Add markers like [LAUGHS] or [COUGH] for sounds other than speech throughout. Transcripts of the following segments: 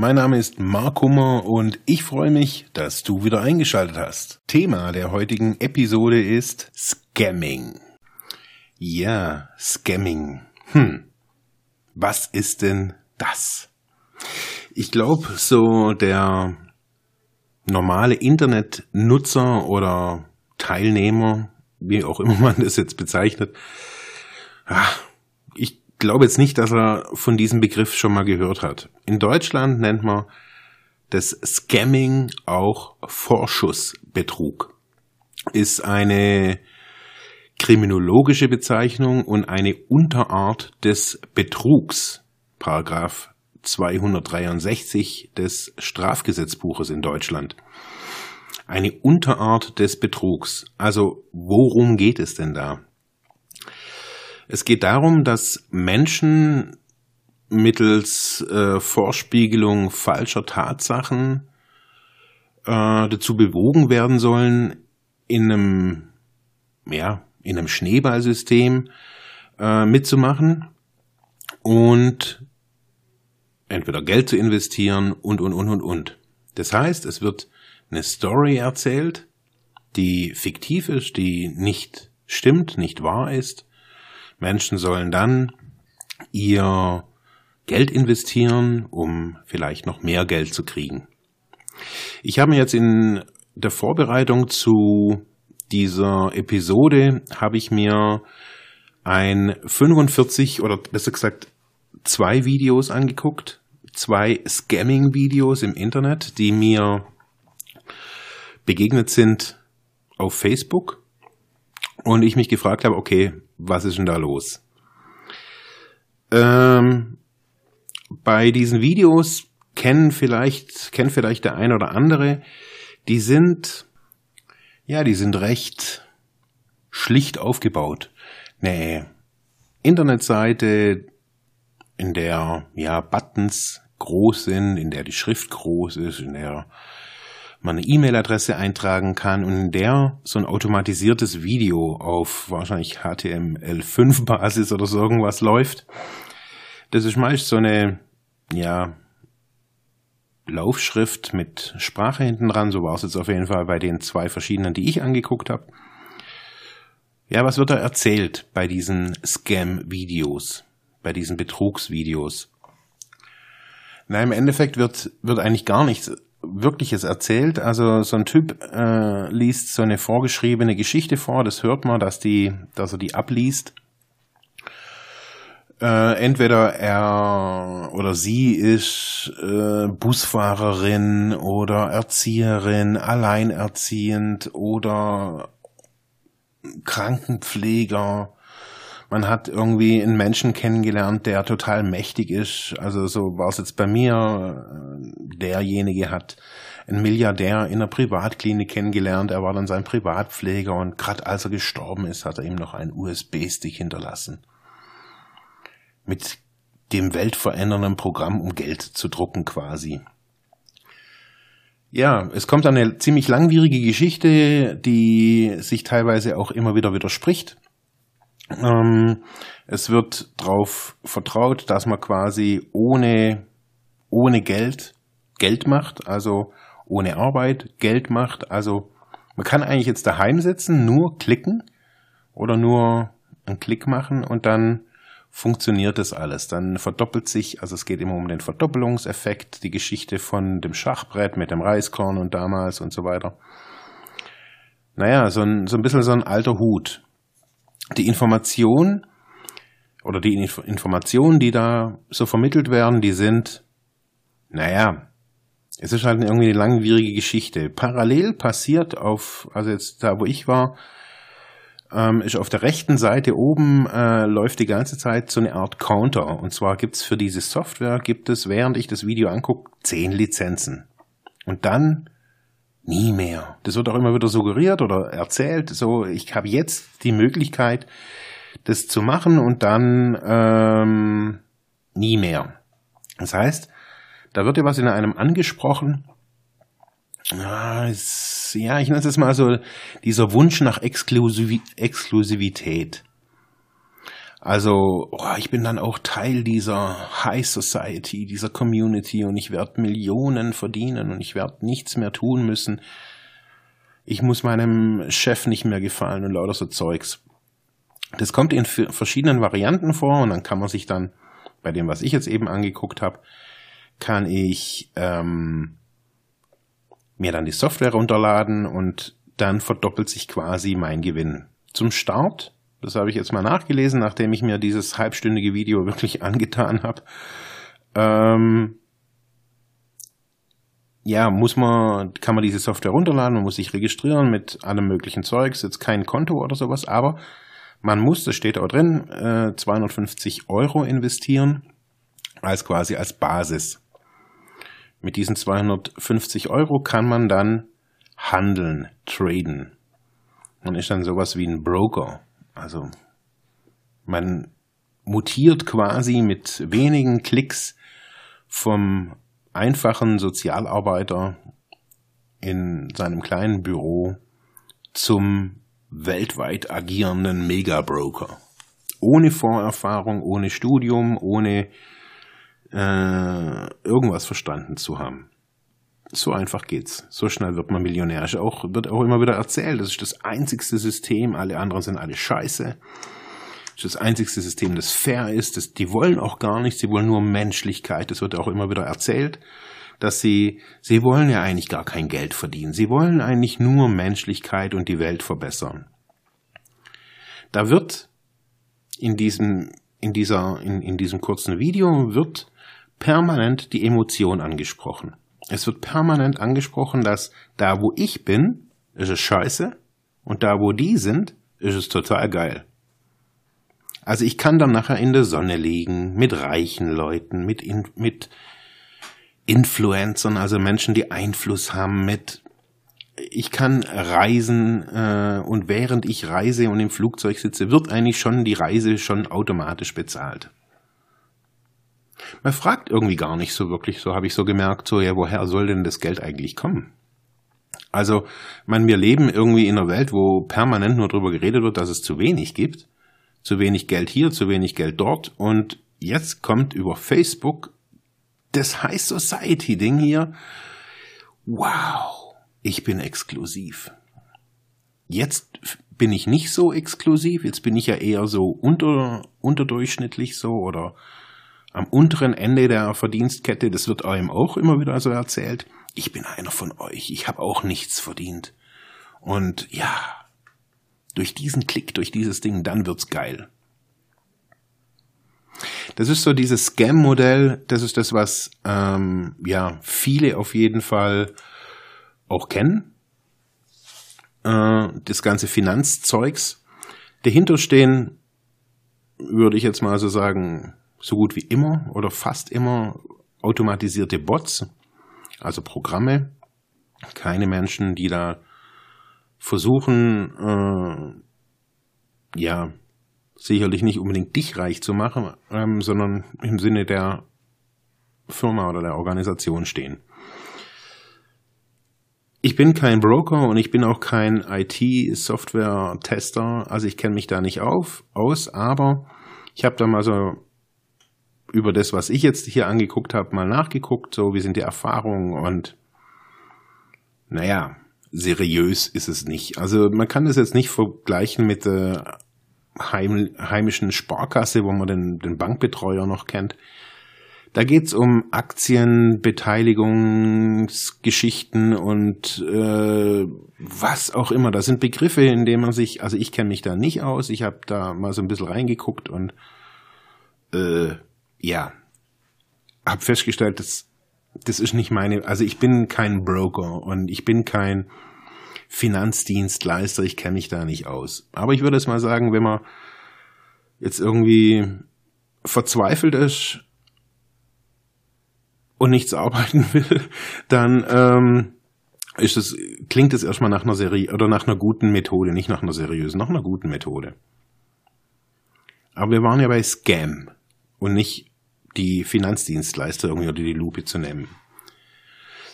Mein Name ist Mark Hummer und ich freue mich, dass du wieder eingeschaltet hast. Thema der heutigen Episode ist Scamming. Ja, Scamming. Hm. Was ist denn das? Ich glaube, so der normale Internetnutzer oder Teilnehmer, wie auch immer man das jetzt bezeichnet, ich glaube jetzt nicht, dass er von diesem Begriff schon mal gehört hat. In Deutschland nennt man das Scamming auch Vorschussbetrug. Ist eine kriminologische Bezeichnung und eine Unterart des Betrugs. Paragraph 263 des Strafgesetzbuches in Deutschland. Eine Unterart des Betrugs. Also worum geht es denn da? Es geht darum, dass Menschen mittels äh, Vorspiegelung falscher Tatsachen äh, dazu bewogen werden sollen, in einem, ja, in einem Schneeballsystem äh, mitzumachen und entweder Geld zu investieren und, und, und, und, und. Das heißt, es wird eine Story erzählt, die fiktiv ist, die nicht stimmt, nicht wahr ist. Menschen sollen dann ihr Geld investieren, um vielleicht noch mehr Geld zu kriegen. Ich habe mir jetzt in der Vorbereitung zu dieser Episode habe ich mir ein 45 oder besser gesagt zwei Videos angeguckt, zwei Scamming-Videos im Internet, die mir begegnet sind auf Facebook und ich mich gefragt habe, okay, was ist denn da los? Ähm, bei diesen Videos kennen vielleicht, kennt vielleicht der eine oder andere, die sind, ja, die sind recht schlicht aufgebaut. Eine Internetseite, in der ja Buttons groß sind, in der die Schrift groß ist, in der man eine E-Mail-Adresse eintragen kann und in der so ein automatisiertes Video auf wahrscheinlich HTML5-Basis oder so irgendwas läuft. Das ist meist so eine, ja, Laufschrift mit Sprache hinten dran. So war es jetzt auf jeden Fall bei den zwei verschiedenen, die ich angeguckt habe. Ja, was wird da erzählt bei diesen Scam-Videos? bei diesen Betrugsvideos. Na, im Endeffekt wird, wird eigentlich gar nichts Wirkliches erzählt. Also so ein Typ äh, liest so eine vorgeschriebene Geschichte vor, das hört man, dass, die, dass er die abliest. Äh, entweder er oder sie ist äh, Busfahrerin oder Erzieherin, alleinerziehend oder Krankenpfleger man hat irgendwie einen Menschen kennengelernt, der total mächtig ist. Also so war es jetzt bei mir. Derjenige hat einen Milliardär in einer Privatklinik kennengelernt. Er war dann sein Privatpfleger und gerade als er gestorben ist, hat er ihm noch einen USB-Stick hinterlassen. Mit dem weltverändernden Programm, um Geld zu drucken quasi. Ja, es kommt eine ziemlich langwierige Geschichte, die sich teilweise auch immer wieder widerspricht. Ähm, es wird darauf vertraut, dass man quasi ohne, ohne Geld Geld macht, also ohne Arbeit Geld macht. Also man kann eigentlich jetzt daheim sitzen, nur klicken oder nur einen Klick machen und dann funktioniert das alles. Dann verdoppelt sich, also es geht immer um den Verdoppelungseffekt, die Geschichte von dem Schachbrett mit dem Reiskorn und damals und so weiter. Naja, so ein, so ein bisschen so ein alter Hut die Information oder die Inf Informationen, die da so vermittelt werden, die sind, naja, es ist halt irgendwie eine langwierige Geschichte. Parallel passiert auf, also jetzt da, wo ich war, ähm, ist auf der rechten Seite oben äh, läuft die ganze Zeit so eine Art Counter. Und zwar gibt's für diese Software, gibt es, während ich das Video angucke, zehn Lizenzen. Und dann Nie mehr. Das wird auch immer wieder suggeriert oder erzählt. So, ich habe jetzt die Möglichkeit, das zu machen und dann ähm, nie mehr. Das heißt, da wird ja was in einem angesprochen. Ja, ich nenne es jetzt mal so dieser Wunsch nach Exklusiv Exklusivität. Also, oh, ich bin dann auch Teil dieser High Society, dieser Community und ich werde Millionen verdienen und ich werde nichts mehr tun müssen. Ich muss meinem Chef nicht mehr gefallen und lauter so Zeugs. Das kommt in verschiedenen Varianten vor und dann kann man sich dann, bei dem, was ich jetzt eben angeguckt habe, kann ich ähm, mir dann die Software runterladen und dann verdoppelt sich quasi mein Gewinn. Zum Start das habe ich jetzt mal nachgelesen, nachdem ich mir dieses halbstündige Video wirklich [LAUGHS] angetan habe. Ähm, ja, muss man, kann man diese Software runterladen, man muss sich registrieren mit allem möglichen Zeugs, jetzt kein Konto oder sowas, aber man muss, das steht auch drin, äh, 250 Euro investieren als quasi als Basis. Mit diesen 250 Euro kann man dann handeln, traden. Man ist dann sowas wie ein Broker. Also man mutiert quasi mit wenigen Klicks vom einfachen Sozialarbeiter in seinem kleinen Büro zum weltweit agierenden Megabroker. Ohne Vorerfahrung, ohne Studium, ohne äh, irgendwas verstanden zu haben. So einfach geht's. So schnell wird man Millionär. Ist auch, wird auch immer wieder erzählt, das ist das einzigste System, alle anderen sind alle scheiße. Das ist das einzigste System, das fair ist. Das, die wollen auch gar nichts, sie wollen nur Menschlichkeit. Das wird auch immer wieder erzählt, dass sie, sie wollen ja eigentlich gar kein Geld verdienen. Sie wollen eigentlich nur Menschlichkeit und die Welt verbessern. Da wird in diesem, in dieser, in, in diesem kurzen Video wird permanent die Emotion angesprochen. Es wird permanent angesprochen, dass da, wo ich bin, ist es scheiße und da, wo die sind, ist es total geil. Also ich kann dann nachher in der Sonne liegen, mit reichen Leuten, mit, in, mit Influencern, also Menschen, die Einfluss haben, mit ich kann reisen äh, und während ich reise und im Flugzeug sitze, wird eigentlich schon die Reise schon automatisch bezahlt man fragt irgendwie gar nicht so wirklich, so habe ich so gemerkt, so ja, woher soll denn das Geld eigentlich kommen? Also, man, wir leben irgendwie in einer Welt, wo permanent nur darüber geredet wird, dass es zu wenig gibt. Zu wenig Geld hier, zu wenig Geld dort. Und jetzt kommt über Facebook das High Society Ding hier. Wow, ich bin exklusiv. Jetzt bin ich nicht so exklusiv, jetzt bin ich ja eher so unter, unterdurchschnittlich so oder am unteren Ende der Verdienstkette, das wird einem auch immer wieder so erzählt, ich bin einer von euch, ich habe auch nichts verdient. Und ja, durch diesen Klick, durch dieses Ding, dann wird's geil. Das ist so dieses Scam-Modell, das ist das, was ähm, ja viele auf jeden Fall auch kennen. Äh, das ganze Finanzzeugs. Dahinter stehen, würde ich jetzt mal so sagen, so gut wie immer oder fast immer automatisierte Bots, also Programme, keine Menschen, die da versuchen, äh, ja, sicherlich nicht unbedingt dich reich zu machen, ähm, sondern im Sinne der Firma oder der Organisation stehen. Ich bin kein Broker und ich bin auch kein IT-Software-Tester, also ich kenne mich da nicht auf, aus, aber ich habe da mal so über das, was ich jetzt hier angeguckt habe, mal nachgeguckt, so wie sind die Erfahrungen und naja, seriös ist es nicht. Also man kann das jetzt nicht vergleichen mit der heim, heimischen Sparkasse, wo man den, den Bankbetreuer noch kennt. Da geht's um Aktien, Beteiligungsgeschichten und äh, was auch immer. Das sind Begriffe, in denen man sich, also ich kenne mich da nicht aus. Ich habe da mal so ein bisschen reingeguckt und äh, ja, habe festgestellt, dass das ist nicht meine, also ich bin kein Broker und ich bin kein Finanzdienstleister, ich kenne mich da nicht aus. Aber ich würde es mal sagen, wenn man jetzt irgendwie verzweifelt ist und nichts arbeiten [LAUGHS] will, dann ähm, ist es, klingt es erstmal nach einer Serie oder nach einer guten Methode, nicht nach einer seriösen, nach einer guten Methode. Aber wir waren ja bei Scam und nicht die Finanzdienstleister irgendwie unter die Lupe zu nehmen.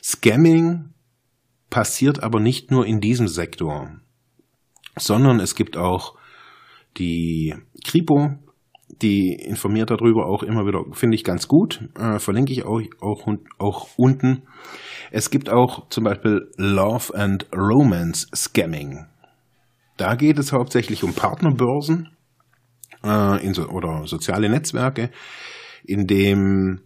Scamming passiert aber nicht nur in diesem Sektor, sondern es gibt auch die Kripo, die informiert darüber auch immer wieder, finde ich ganz gut, äh, verlinke ich auch, auch, auch unten. Es gibt auch zum Beispiel Love and Romance Scamming. Da geht es hauptsächlich um Partnerbörsen äh, in so, oder soziale Netzwerke, in dem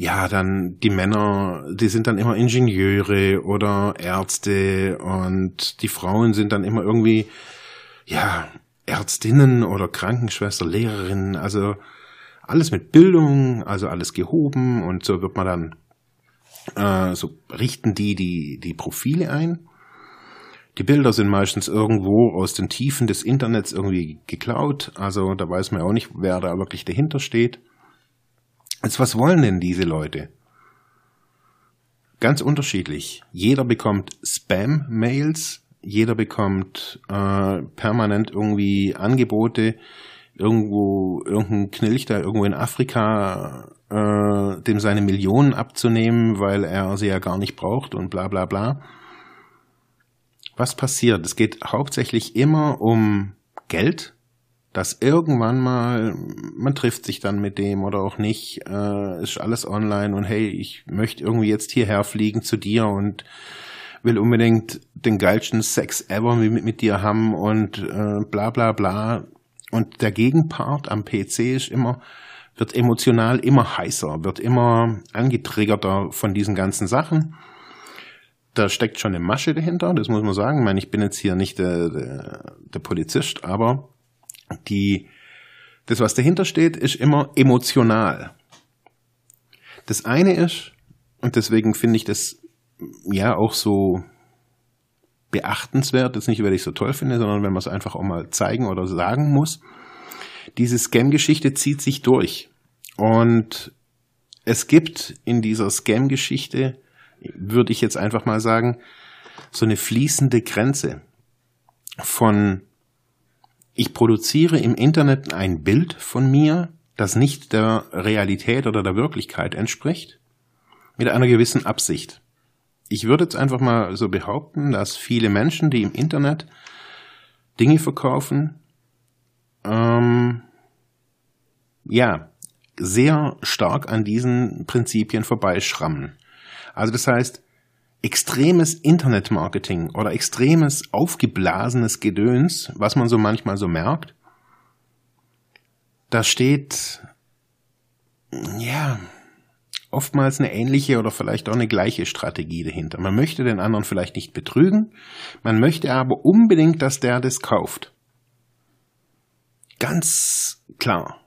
ja, dann die Männer, die sind dann immer Ingenieure oder Ärzte und die Frauen sind dann immer irgendwie, ja, Ärztinnen oder Krankenschwester, Lehrerinnen, also alles mit Bildung, also alles gehoben und so wird man dann, äh, so richten die, die die Profile ein. Die Bilder sind meistens irgendwo aus den Tiefen des Internets irgendwie geklaut, also da weiß man auch nicht, wer da wirklich dahinter steht. Jetzt, was wollen denn diese Leute? Ganz unterschiedlich. Jeder bekommt Spam-Mails, jeder bekommt äh, permanent irgendwie Angebote, irgendwo irgendein Knilch da irgendwo in Afrika äh, dem seine Millionen abzunehmen, weil er sie ja gar nicht braucht und bla bla bla. Was passiert? Es geht hauptsächlich immer um Geld, dass irgendwann mal, man trifft sich dann mit dem oder auch nicht, äh, ist alles online und hey, ich möchte irgendwie jetzt hierher fliegen zu dir und will unbedingt den geilsten Sex ever mit, mit dir haben und äh, bla bla bla. Und der Gegenpart am PC ist immer, wird emotional immer heißer, wird immer angetriggerter von diesen ganzen Sachen. Da steckt schon eine Masche dahinter, das muss man sagen. Ich meine, ich bin jetzt hier nicht der, der, der Polizist, aber die, das, was dahinter steht, ist immer emotional. Das eine ist, und deswegen finde ich das ja auch so beachtenswert, das nicht, weil ich es so toll finde, sondern wenn man es einfach auch mal zeigen oder sagen muss. Diese Scam-Geschichte zieht sich durch. Und es gibt in dieser Scam-Geschichte, würde ich jetzt einfach mal sagen, so eine fließende Grenze von ich produziere im Internet ein Bild von mir, das nicht der Realität oder der Wirklichkeit entspricht, mit einer gewissen Absicht. Ich würde jetzt einfach mal so behaupten, dass viele Menschen, die im Internet Dinge verkaufen, ähm, ja, sehr stark an diesen Prinzipien vorbeischrammen. Also das heißt, extremes Internetmarketing oder extremes aufgeblasenes Gedöns, was man so manchmal so merkt, da steht, ja, oftmals eine ähnliche oder vielleicht auch eine gleiche Strategie dahinter. Man möchte den anderen vielleicht nicht betrügen, man möchte aber unbedingt, dass der das kauft. Ganz klar,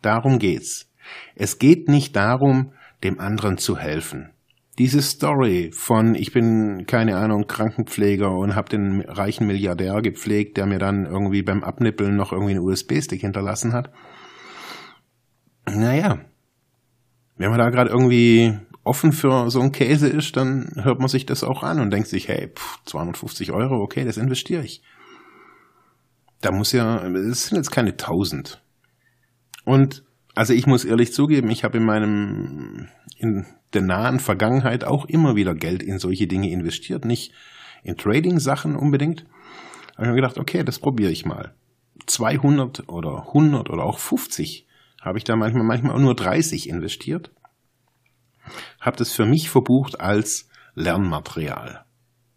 darum geht's. Es geht nicht darum, dem anderen zu helfen diese Story von ich bin keine Ahnung Krankenpfleger und habe den reichen Milliardär gepflegt, der mir dann irgendwie beim Abnippeln noch irgendwie einen USB-Stick hinterlassen hat. Naja, wenn man da gerade irgendwie offen für so einen Käse ist, dann hört man sich das auch an und denkt sich, hey, pff, 250 Euro, okay, das investiere ich. Da muss ja, es sind jetzt keine tausend. Und also ich muss ehrlich zugeben, ich habe in meinem in der nahen Vergangenheit auch immer wieder Geld in solche Dinge investiert. Nicht in Trading-Sachen unbedingt. Aber ich habe gedacht, okay, das probiere ich mal. 200 oder 100 oder auch 50 habe ich da manchmal, manchmal auch nur 30 investiert. Habe das für mich verbucht als Lernmaterial.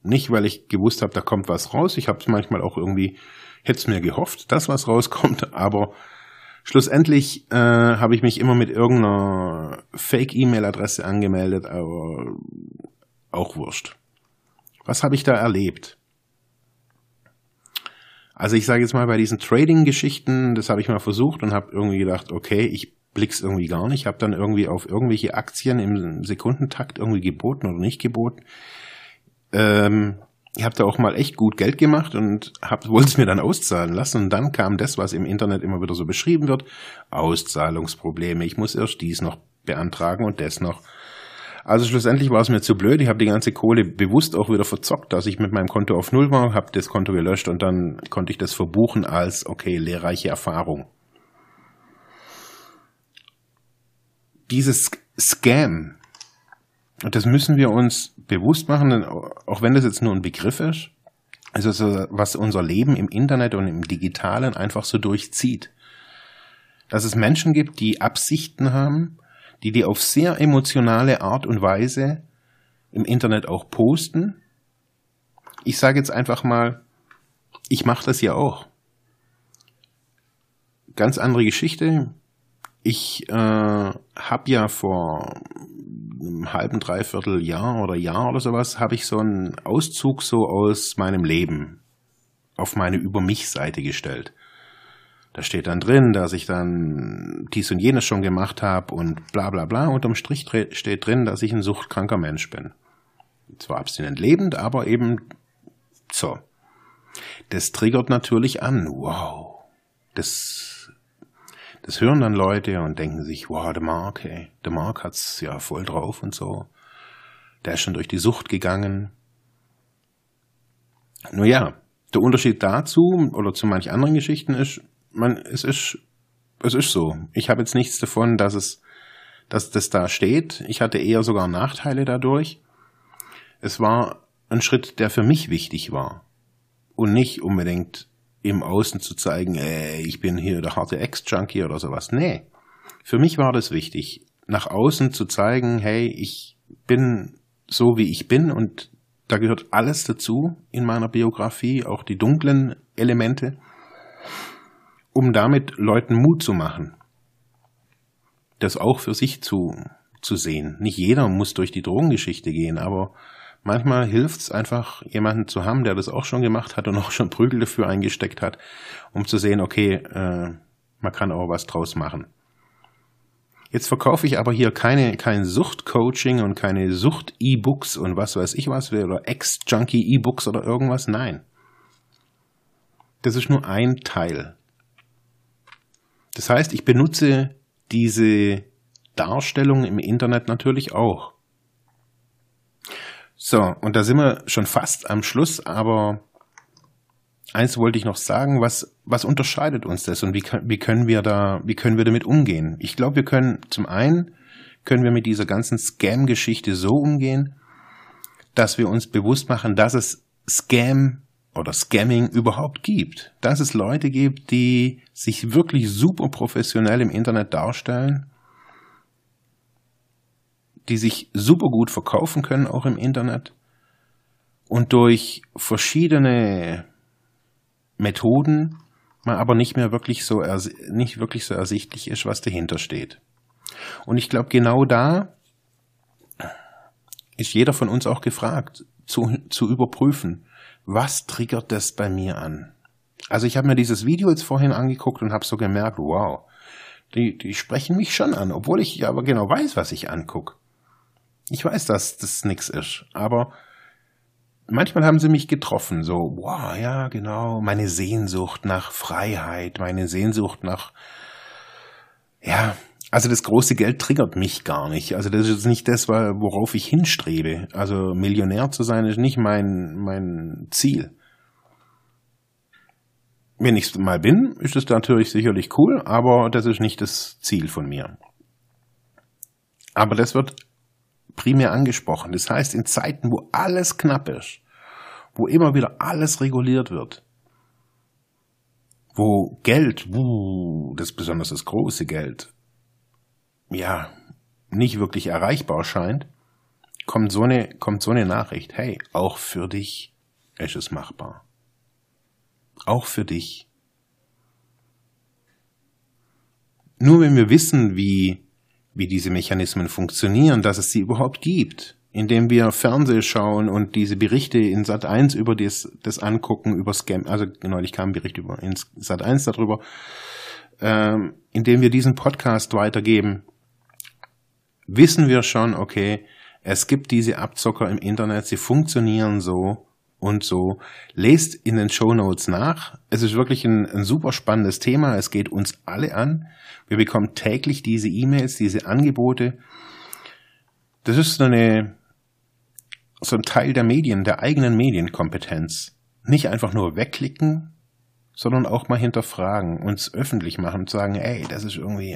Nicht, weil ich gewusst habe, da kommt was raus. Ich habe es manchmal auch irgendwie, hätte es mir gehofft, dass was rauskommt, [LAUGHS] aber Schlussendlich äh, habe ich mich immer mit irgendeiner Fake-E-Mail-Adresse angemeldet, aber auch wurscht. Was habe ich da erlebt? Also ich sage jetzt mal bei diesen Trading-Geschichten, das habe ich mal versucht und habe irgendwie gedacht, okay, ich blick's irgendwie gar nicht, habe dann irgendwie auf irgendwelche Aktien im Sekundentakt irgendwie geboten oder nicht geboten. Ähm, ich habe da auch mal echt gut Geld gemacht und hab, [LAUGHS] wollte es mir dann auszahlen lassen. Und dann kam das, was im Internet immer wieder so beschrieben wird, Auszahlungsprobleme. Ich muss erst dies noch beantragen und das noch. Also schlussendlich war es mir zu blöd. Ich habe die ganze Kohle bewusst auch wieder verzockt, dass ich mit meinem Konto auf Null war, habe das Konto gelöscht und dann konnte ich das verbuchen als, okay, lehrreiche Erfahrung. Dieses Scam, und das müssen wir uns bewusst machen, auch wenn das jetzt nur ein Begriff ist, also was unser Leben im Internet und im Digitalen einfach so durchzieht. Dass es Menschen gibt, die Absichten haben, die die auf sehr emotionale Art und Weise im Internet auch posten. Ich sage jetzt einfach mal, ich mache das ja auch. Ganz andere Geschichte. Ich äh, habe ja vor einem halben, dreiviertel Jahr oder Jahr oder sowas, habe ich so einen Auszug so aus meinem Leben auf meine Über mich Seite gestellt. Da steht dann drin, dass ich dann dies und jenes schon gemacht habe und bla bla bla. Unterm Strich steht drin, dass ich ein suchtkranker Mensch bin. Zwar abstinent lebend, aber eben so. Das triggert natürlich an. Wow. Das, das hören dann Leute und denken sich, wow, der Mark, ey, der Mark hat's ja voll drauf und so. Der ist schon durch die Sucht gegangen. Nur ja, der Unterschied dazu oder zu manch anderen Geschichten ist, man, es ist, es ist so. Ich habe jetzt nichts davon, dass es, dass das da steht. Ich hatte eher sogar Nachteile dadurch. Es war ein Schritt, der für mich wichtig war. Und nicht unbedingt im Außen zu zeigen, ey, ich bin hier der harte Ex-Junkie oder sowas. Nee. Für mich war das wichtig, nach außen zu zeigen, hey, ich bin so wie ich bin und da gehört alles dazu in meiner Biografie, auch die dunklen Elemente um damit Leuten Mut zu machen, das auch für sich zu, zu sehen. Nicht jeder muss durch die Drogengeschichte gehen, aber manchmal hilft es einfach, jemanden zu haben, der das auch schon gemacht hat und auch schon Prügel dafür eingesteckt hat, um zu sehen, okay, äh, man kann auch was draus machen. Jetzt verkaufe ich aber hier keine, kein Suchtcoaching und keine Sucht-E-Books und was weiß ich was, oder Ex-Junkie-E-Books oder irgendwas. Nein. Das ist nur ein Teil das heißt, ich benutze diese Darstellung im Internet natürlich auch. So, und da sind wir schon fast am Schluss, aber eins wollte ich noch sagen, was, was unterscheidet uns das und wie, wie können wir da, wie können wir damit umgehen? Ich glaube, wir können zum einen, können wir mit dieser ganzen Scam-Geschichte so umgehen, dass wir uns bewusst machen, dass es Scam oder Scamming überhaupt gibt. Dass es Leute gibt, die sich wirklich super professionell im Internet darstellen, die sich super gut verkaufen können, auch im Internet, und durch verschiedene Methoden man aber nicht mehr wirklich so, nicht wirklich so ersichtlich ist, was dahinter steht. Und ich glaube, genau da ist jeder von uns auch gefragt, zu, zu überprüfen, was triggert das bei mir an? Also ich habe mir dieses Video jetzt vorhin angeguckt und habe so gemerkt, wow, die, die sprechen mich schon an, obwohl ich aber genau weiß, was ich angucke. Ich weiß, dass das nix ist, aber manchmal haben sie mich getroffen, so, wow, ja, genau, meine Sehnsucht nach Freiheit, meine Sehnsucht nach, ja, also das große Geld triggert mich gar nicht. Also das ist nicht das, worauf ich hinstrebe. Also Millionär zu sein ist nicht mein, mein Ziel. Wenn ich es mal bin, ist es natürlich sicherlich cool, aber das ist nicht das Ziel von mir. Aber das wird primär angesprochen. Das heißt, in Zeiten, wo alles knapp ist, wo immer wieder alles reguliert wird, wo Geld, das ist besonders das große Geld, ja, nicht wirklich erreichbar scheint, kommt so eine, kommt so eine Nachricht, hey, auch für dich ist es machbar. Auch für dich. Nur wenn wir wissen, wie, wie diese Mechanismen funktionieren, dass es sie überhaupt gibt, indem wir Fernseh schauen und diese Berichte in Sat 1 über das, das angucken, über Scam, also neulich kam ein Bericht über in Sat 1 darüber, ähm, indem wir diesen Podcast weitergeben, wissen wir schon, okay, es gibt diese Abzocker im Internet, sie funktionieren so und so. Lest in den Show Notes nach. Es ist wirklich ein, ein super spannendes Thema. Es geht uns alle an. Wir bekommen täglich diese E-Mails, diese Angebote. das ist eine, so ein Teil der Medien, der eigenen Medienkompetenz. Nicht einfach nur wegklicken, sondern auch mal hinterfragen, uns öffentlich machen und sagen, ey, das ist irgendwie,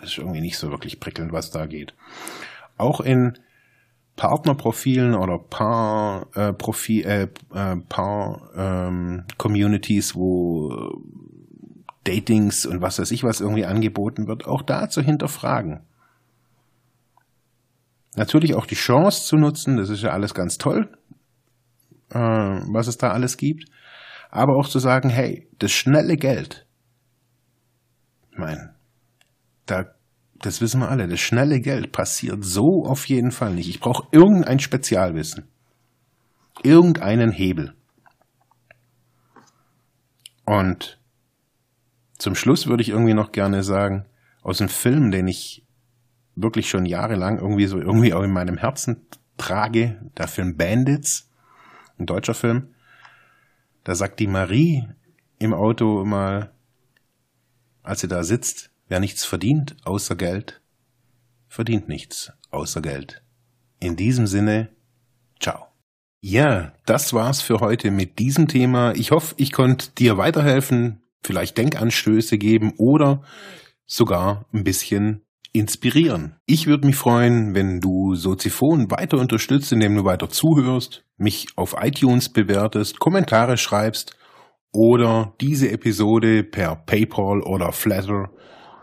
das ist irgendwie nicht so wirklich prickelnd, was da geht. Auch in Partnerprofilen oder Paar, äh, Profil, äh, äh, Paar ähm, Communities, wo Datings und was weiß ich was irgendwie angeboten wird, auch da zu hinterfragen. Natürlich auch die Chance zu nutzen, das ist ja alles ganz toll, äh, was es da alles gibt, aber auch zu sagen, hey, das schnelle Geld, ich meine, da, das wissen wir alle, das schnelle Geld passiert so auf jeden Fall nicht. Ich brauche irgendein Spezialwissen, irgendeinen Hebel. Und zum Schluss würde ich irgendwie noch gerne sagen, aus einem Film, den ich wirklich schon jahrelang irgendwie so irgendwie auch in meinem Herzen trage, der Film Bandits, ein deutscher Film, da sagt die Marie im Auto mal, als sie da sitzt, wer nichts verdient außer Geld, verdient nichts außer Geld. In diesem Sinne, ciao. Ja, das war's für heute mit diesem Thema. Ich hoffe, ich konnte dir weiterhelfen, vielleicht Denkanstöße geben oder sogar ein bisschen inspirieren. Ich würde mich freuen, wenn du Soziphon weiter unterstützt, indem du weiter zuhörst, mich auf iTunes bewertest, Kommentare schreibst oder diese Episode per PayPal oder Flatter